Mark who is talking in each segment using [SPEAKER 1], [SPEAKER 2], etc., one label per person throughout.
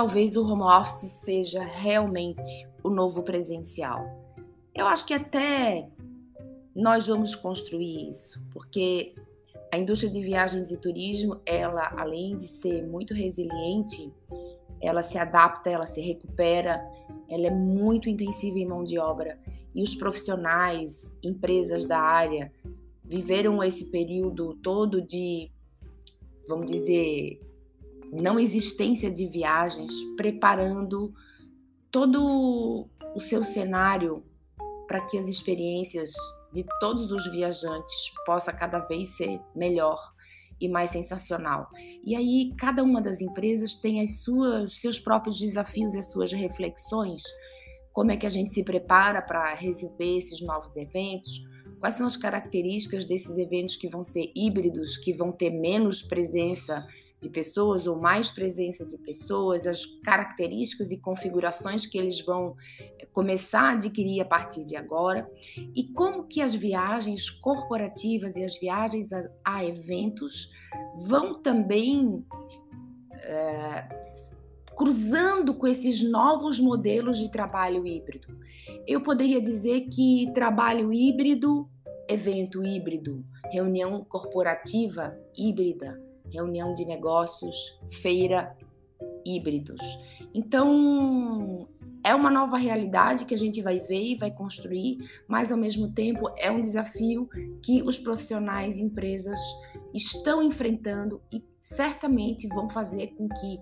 [SPEAKER 1] talvez o home office seja realmente o novo presencial. Eu acho que até nós vamos construir isso, porque a indústria de viagens e turismo, ela além de ser muito resiliente, ela se adapta, ela se recupera, ela é muito intensiva em mão de obra e os profissionais, empresas da área viveram esse período todo de, vamos dizer, não existência de viagens, preparando todo o seu cenário para que as experiências de todos os viajantes possa cada vez ser melhor e mais sensacional. E aí cada uma das empresas tem as suas seus próprios desafios e as suas reflexões. Como é que a gente se prepara para receber esses novos eventos? Quais são as características desses eventos que vão ser híbridos, que vão ter menos presença de pessoas ou mais presença de pessoas, as características e configurações que eles vão eh, começar a adquirir a partir de agora e como que as viagens corporativas e as viagens a, a eventos vão também é, cruzando com esses novos modelos de trabalho híbrido. Eu poderia dizer que trabalho híbrido, evento híbrido, reunião corporativa híbrida, reunião de negócios, feira, híbridos. Então, é uma nova realidade que a gente vai ver e vai construir, mas ao mesmo tempo é um desafio que os profissionais e empresas estão enfrentando e certamente vão fazer com que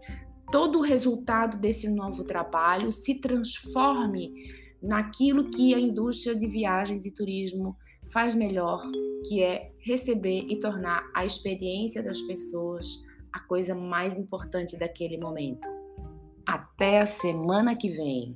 [SPEAKER 1] todo o resultado desse novo trabalho se transforme naquilo que a indústria de viagens e turismo faz melhor, que é receber e tornar a experiência das pessoas a coisa mais importante daquele momento. Até a semana que vem!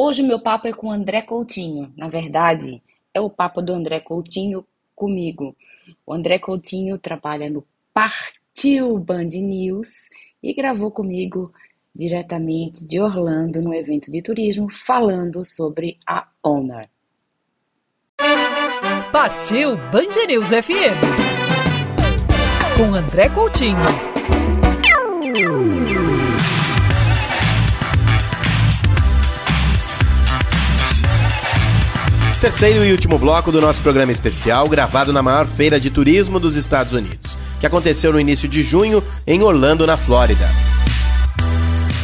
[SPEAKER 1] Hoje o meu papo é com André Coutinho. Na verdade, é o papo do André Coutinho comigo. O André Coutinho trabalha no Partiu Band News e gravou comigo diretamente de Orlando no evento de turismo falando sobre a Honor.
[SPEAKER 2] Partiu Band News FM com André Coutinho.
[SPEAKER 3] Terceiro e último bloco do nosso programa especial, gravado na maior feira de turismo dos Estados Unidos, que aconteceu no início de junho em Orlando, na Flórida.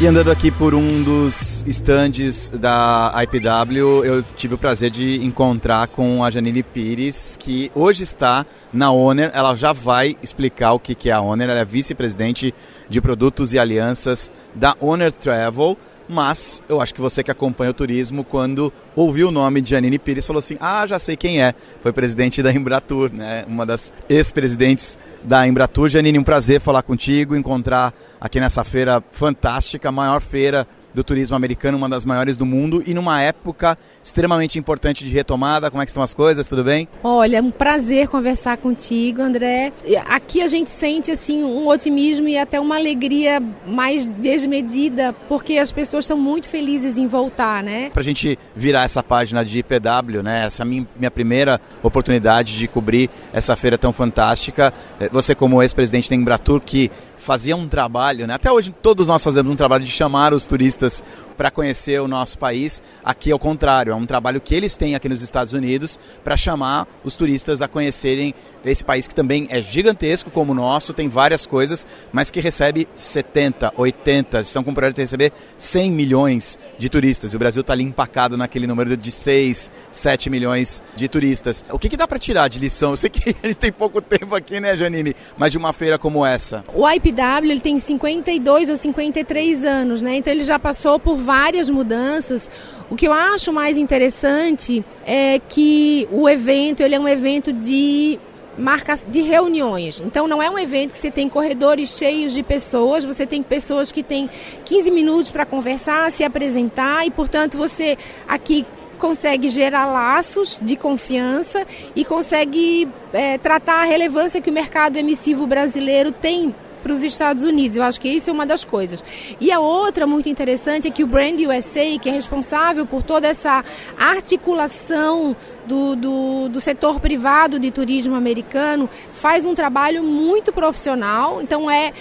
[SPEAKER 4] E andando aqui por um dos estandes da IPW, eu tive o prazer de encontrar com a Janine Pires, que hoje está na Owner. Ela já vai explicar o que é a Owner. Ela é vice-presidente de produtos e alianças da Owner Travel mas eu acho que você que acompanha o turismo, quando ouviu o nome de Janine Pires, falou assim: ah, já sei quem é. Foi presidente da Embratur, né? uma das ex-presidentes da Embratur. Janine, um prazer falar contigo, encontrar aqui nessa feira fantástica, maior feira do turismo americano, uma das maiores do mundo, e numa época extremamente importante de retomada. Como é que estão as coisas? Tudo bem?
[SPEAKER 5] Olha, é um prazer conversar contigo, André. Aqui a gente sente assim um otimismo e até uma alegria mais desmedida, porque as pessoas estão muito felizes em voltar, né?
[SPEAKER 4] Pra gente virar essa página de IPW, né? Essa é a minha, minha primeira oportunidade de cobrir essa feira tão fantástica. É, você como ex-presidente da Embratur, que fazia um trabalho, né? até hoje todos nós fazemos um trabalho de chamar os turistas para conhecer o nosso país. Aqui é o contrário, é um trabalho que eles têm aqui nos Estados Unidos para chamar os turistas a conhecerem esse país que também é gigantesco como o nosso, tem várias coisas, mas que recebe 70, 80, estão com o projeto de receber 100 milhões de turistas. E o Brasil está ali empacado naquele número de 6, 7 milhões de turistas. O que, que dá para tirar de lição? Eu sei que a gente tem pouco tempo aqui, né, Janine? Mas de uma feira como essa.
[SPEAKER 5] O IPW ele tem 52 ou 53 anos, né? Então ele já passou por várias mudanças. O que eu acho mais interessante é que o evento ele é um evento de marcas de reuniões. Então não é um evento que você tem corredores cheios de pessoas, você tem pessoas que têm 15 minutos para conversar, se apresentar e, portanto, você aqui consegue gerar laços de confiança e consegue é, tratar a relevância que o mercado emissivo brasileiro tem para os Estados Unidos. Eu acho que isso é uma das coisas. E a outra muito interessante é que o Brand USA, que é responsável por toda essa articulação do, do, do, setor privado de turismo americano faz um trabalho muito profissional. Então é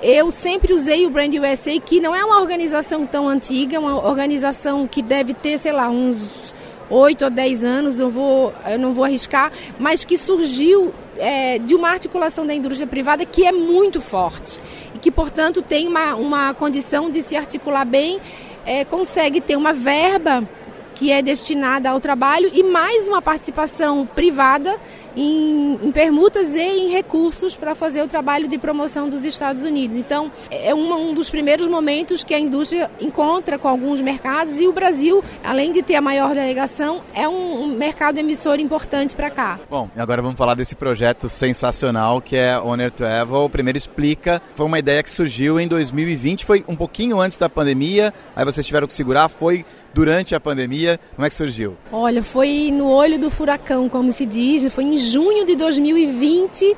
[SPEAKER 5] eu sempre usei o Brand USA, que não é uma organização tão antiga, é uma organização que deve ter, sei lá, uns 8 ou 10 anos, eu, vou, eu não vou arriscar, mas que surgiu é, de uma articulação da indústria privada que é muito forte e que, portanto, tem uma, uma condição de se articular bem, é, consegue ter uma verba que é destinada ao trabalho e mais uma participação privada em, em permutas e em recursos para fazer o trabalho de promoção dos Estados Unidos. Então, é um, um dos primeiros momentos que a indústria encontra com alguns mercados e o Brasil, além de ter a maior delegação, é um, um mercado emissor importante para cá.
[SPEAKER 4] Bom, agora vamos falar desse projeto sensacional que é Owner Travel. Primeiro explica, foi uma ideia que surgiu em 2020, foi um pouquinho antes da pandemia, aí vocês tiveram que segurar, foi durante a pandemia? Como é que surgiu?
[SPEAKER 5] Olha, foi no olho do furacão, como se diz, foi em junho de 2020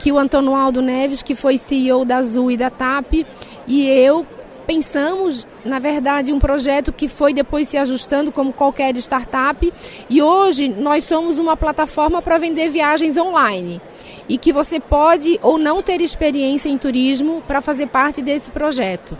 [SPEAKER 5] que o Antônio Aldo Neves, que foi CEO da Azul e da TAP, e eu pensamos, na verdade, um projeto que foi depois se ajustando como qualquer startup, e hoje nós somos uma plataforma para vender viagens online. E que você pode ou não ter experiência em turismo para fazer parte desse projeto.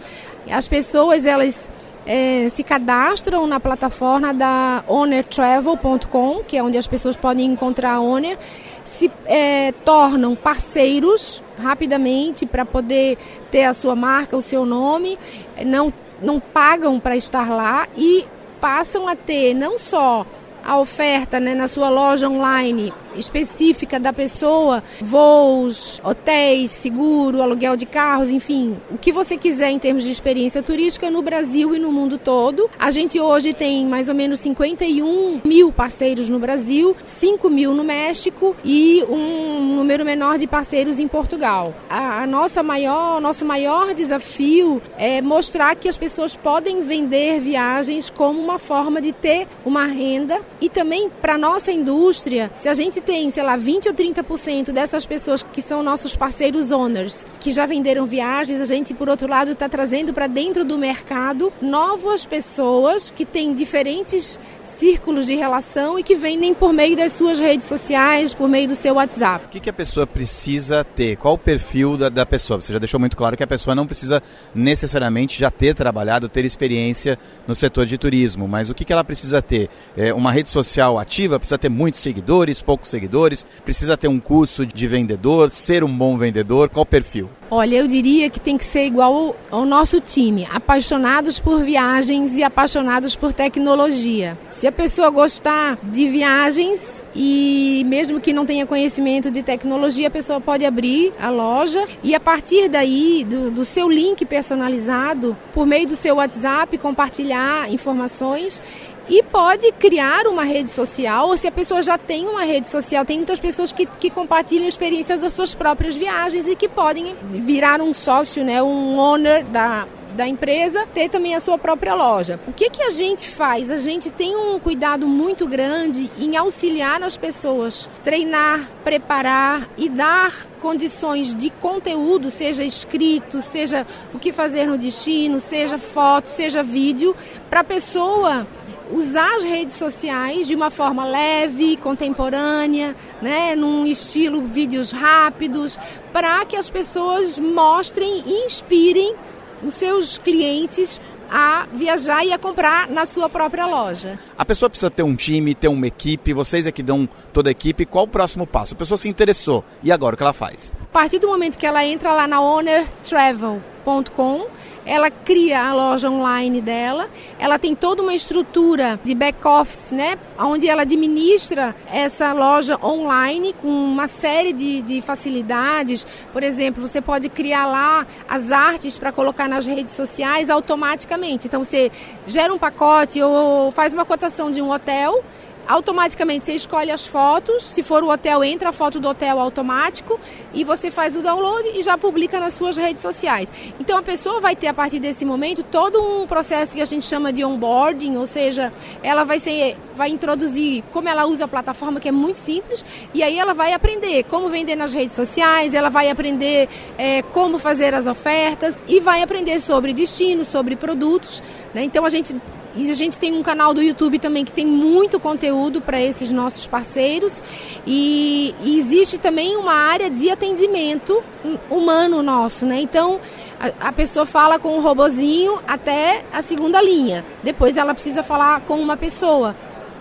[SPEAKER 5] As pessoas, elas é, se cadastram na plataforma da ownertravel.com, que é onde as pessoas podem encontrar a Owner, se é, tornam parceiros rapidamente para poder ter a sua marca, o seu nome, não, não pagam para estar lá e passam a ter não só a oferta né, na sua loja online específica da pessoa, voos, hotéis, seguro, aluguel de carros, enfim, o que você quiser em termos de experiência turística no Brasil e no mundo todo. A gente hoje tem mais ou menos 51 mil parceiros no Brasil, 5 mil no México e um número menor de parceiros em Portugal. A, a nossa maior, nosso maior desafio é mostrar que as pessoas podem vender viagens como uma forma de ter uma renda e também para nossa indústria, se a gente gente tem, sei lá, 20 ou 30% dessas pessoas que são nossos parceiros owners, que já venderam viagens, a gente, por outro lado, está trazendo para dentro do mercado novas pessoas que têm diferentes círculos de relação e que vendem por meio das suas redes sociais, por meio do seu WhatsApp.
[SPEAKER 4] O que, que a pessoa precisa ter? Qual o perfil da, da pessoa? Você já deixou muito claro que a pessoa não precisa necessariamente já ter trabalhado, ter experiência no setor de turismo, mas o que, que ela precisa ter? É uma rede social ativa? Precisa ter muitos seguidores, poucos seguidores? Precisa ter um curso de vendedor, ser um bom vendedor? Qual perfil?
[SPEAKER 5] Olha, eu diria que tem que ser igual ao nosso time, apaixonados por viagens e apaixonados por tecnologia. Se a pessoa gostar de viagens e mesmo que não tenha conhecimento de tecnologia, a pessoa pode abrir a loja e a partir daí, do, do seu link personalizado, por meio do seu WhatsApp, compartilhar informações e pode criar uma rede social, ou se a pessoa já tem uma rede social, tem muitas pessoas que, que compartilham experiências das suas próprias viagens e que podem virar um sócio, né, um owner da, da empresa ter também a sua própria loja. O que, que a gente faz? A gente tem um cuidado muito grande em auxiliar as pessoas, treinar, preparar e dar condições de conteúdo, seja escrito, seja o que fazer no destino, seja foto, seja vídeo, para a pessoa usar as redes sociais de uma forma leve, contemporânea, né, num estilo vídeos rápidos, para que as pessoas mostrem e inspirem os seus clientes a viajar e a comprar na sua própria loja.
[SPEAKER 4] A pessoa precisa ter um time, ter uma equipe, vocês é que dão toda a equipe. Qual o próximo passo? A pessoa se interessou, e agora o que ela faz?
[SPEAKER 5] A partir do momento que ela entra lá na ownertravel.com, ela cria a loja online dela, ela tem toda uma estrutura de back-office, né? Onde ela administra essa loja online com uma série de, de facilidades. Por exemplo, você pode criar lá as artes para colocar nas redes sociais automaticamente. Então você gera um pacote ou faz uma cotação de um hotel automaticamente você escolhe as fotos, se for o hotel, entra a foto do hotel automático e você faz o download e já publica nas suas redes sociais. Então a pessoa vai ter a partir desse momento todo um processo que a gente chama de onboarding, ou seja, ela vai ser vai introduzir como ela usa a plataforma, que é muito simples, e aí ela vai aprender como vender nas redes sociais, ela vai aprender é, como fazer as ofertas e vai aprender sobre destinos, sobre produtos. Né? Então a gente e a gente tem um canal do YouTube também que tem muito conteúdo para esses nossos parceiros. E, e, existe também uma área de atendimento humano nosso, né? Então a, a pessoa fala com o robozinho até a segunda linha. Depois ela precisa falar com uma pessoa.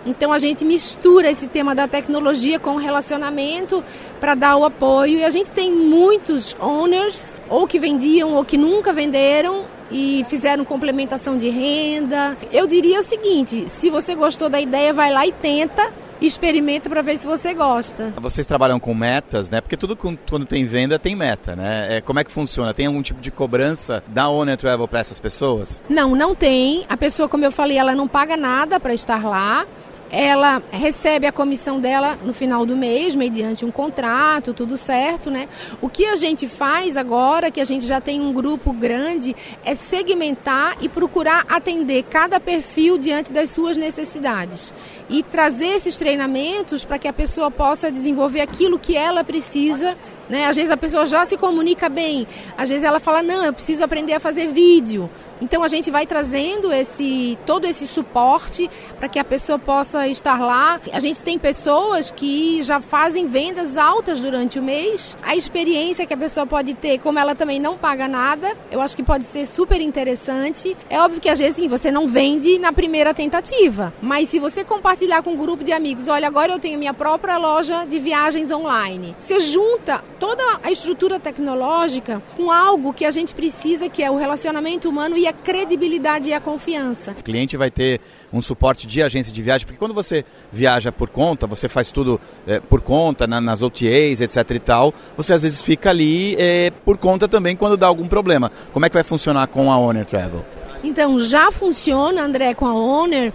[SPEAKER 5] Então a gente mistura esse tema da tecnologia com o relacionamento para dar o apoio. E a gente tem muitos owners, ou que vendiam ou que nunca venderam, e fizeram complementação de renda. Eu diria o seguinte: se você gostou da ideia, vai lá e tenta experimenta para ver se você gosta.
[SPEAKER 4] Vocês trabalham com metas, né? Porque tudo quando tem venda tem meta, né? É, como é que funciona? Tem algum tipo de cobrança da Owner Travel para essas pessoas?
[SPEAKER 5] Não, não tem. A pessoa, como eu falei, ela não paga nada para estar lá ela recebe a comissão dela no final do mês, mediante um contrato, tudo certo, né? O que a gente faz agora, que a gente já tem um grupo grande, é segmentar e procurar atender cada perfil diante das suas necessidades. E trazer esses treinamentos para que a pessoa possa desenvolver aquilo que ela precisa né? Às vezes a pessoa já se comunica bem, às vezes ela fala, não, eu preciso aprender a fazer vídeo. Então a gente vai trazendo esse todo esse suporte para que a pessoa possa estar lá. A gente tem pessoas que já fazem vendas altas durante o mês. A experiência que a pessoa pode ter, como ela também não paga nada, eu acho que pode ser super interessante. É óbvio que às vezes sim, você não vende na primeira tentativa, mas se você compartilhar com um grupo de amigos, olha, agora eu tenho minha própria loja de viagens online. Você junta toda a estrutura tecnológica com algo que a gente precisa, que é o relacionamento humano e a credibilidade e a confiança.
[SPEAKER 4] O cliente vai ter um suporte de agência de viagem, porque quando você viaja por conta, você faz tudo é, por conta, na, nas OTAs, etc e tal, você às vezes fica ali é, por conta também quando dá algum problema. Como é que vai funcionar com a Owner Travel?
[SPEAKER 5] Então, já funciona, André, com a Owner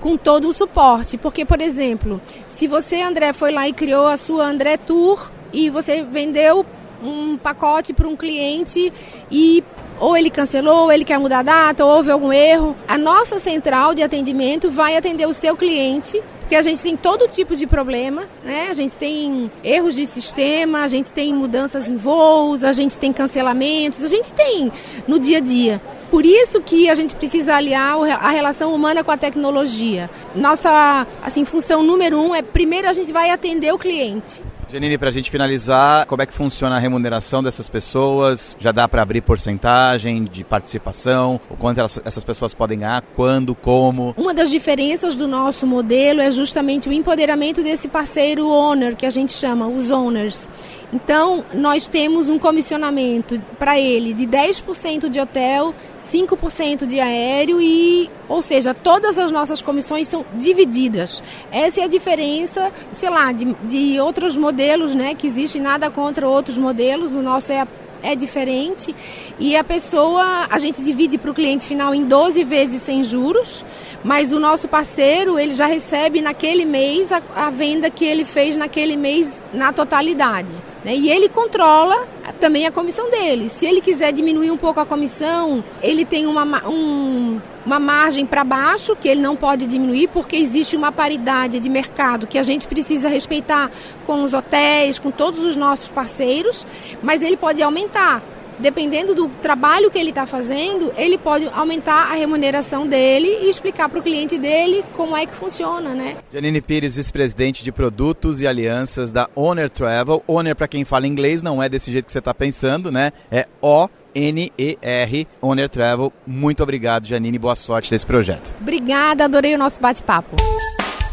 [SPEAKER 5] com todo o suporte. Porque, por exemplo, se você, André, foi lá e criou a sua André Tour e você vendeu um pacote para um cliente e ou ele cancelou, ou ele quer mudar a data, ou houve algum erro, a nossa central de atendimento vai atender o seu cliente porque a gente tem todo tipo de problema, né? A gente tem erros de sistema, a gente tem mudanças em voos, a gente tem cancelamentos, a gente tem no dia a dia. Por isso que a gente precisa aliar a relação humana com a tecnologia. Nossa assim, função número um é primeiro a gente vai atender o cliente.
[SPEAKER 4] Janine, para a gente finalizar, como é que funciona a remuneração dessas pessoas? Já dá para abrir porcentagem de participação? O quanto elas, essas pessoas podem ganhar? Quando? Como?
[SPEAKER 5] Uma das diferenças do nosso modelo é justamente o empoderamento desse parceiro owner, que a gente chama os owners. Então, nós temos um comissionamento para ele de 10% de hotel, 5% de aéreo e, ou seja, todas as nossas comissões são divididas. Essa é a diferença, sei lá, de, de outros modelos, né, que existe nada contra outros modelos, o nosso é é diferente e a pessoa, a gente divide para o cliente final em 12 vezes sem juros, mas o nosso parceiro, ele já recebe naquele mês a, a venda que ele fez naquele mês na totalidade. Né? E ele controla também a comissão dele. Se ele quiser diminuir um pouco a comissão, ele tem uma, um, uma margem para baixo que ele não pode diminuir, porque existe uma paridade de mercado que a gente precisa respeitar com os hotéis, com todos os nossos parceiros, mas ele pode aumentar dependendo do trabalho que ele está fazendo, ele pode aumentar a remuneração dele e explicar para o cliente dele como é que funciona, né?
[SPEAKER 4] Janine Pires, vice-presidente de produtos e alianças da Owner Travel. Owner, para quem fala inglês, não é desse jeito que você está pensando, né? É O N-E-R, Owner Travel. Muito obrigado, Janine. Boa sorte nesse projeto.
[SPEAKER 5] Obrigada, adorei o nosso bate-papo.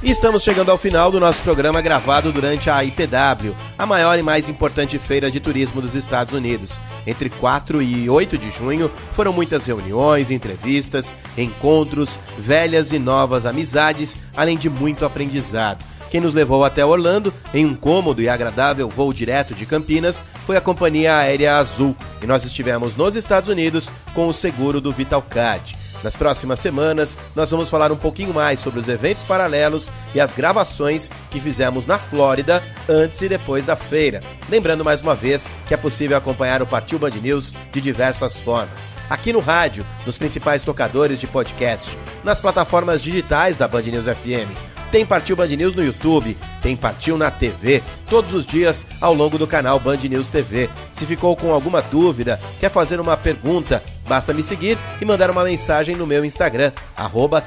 [SPEAKER 3] E estamos chegando ao final do nosso programa gravado durante a IPW, a maior e mais importante feira de turismo dos Estados Unidos. Entre 4 e 8 de junho foram muitas reuniões, entrevistas, encontros, velhas e novas amizades, além de muito aprendizado. Quem nos levou até Orlando, em um cômodo e agradável voo direto de Campinas, foi a companhia aérea Azul, e nós estivemos nos Estados Unidos com o seguro do Vitalcard. Nas próximas semanas, nós vamos falar um pouquinho mais sobre os eventos paralelos e as gravações que fizemos na Flórida antes e depois da feira. Lembrando mais uma vez que é possível acompanhar o Partiu Band News de diversas formas. Aqui no rádio, nos principais tocadores de podcast, nas plataformas digitais da Band News FM tem Partiu Band News no YouTube, tem Partiu na TV, todos os dias ao longo do canal Band News TV. Se ficou com alguma dúvida, quer fazer uma pergunta, basta me seguir e mandar uma mensagem no meu Instagram, arroba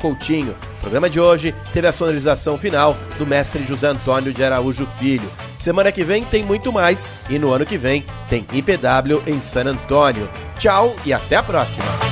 [SPEAKER 3] Coutinho. O programa de hoje teve a sonorização final do mestre José Antônio de Araújo Filho. Semana que vem tem muito mais e no ano que vem tem IPW em San Antônio. Tchau e até a próxima!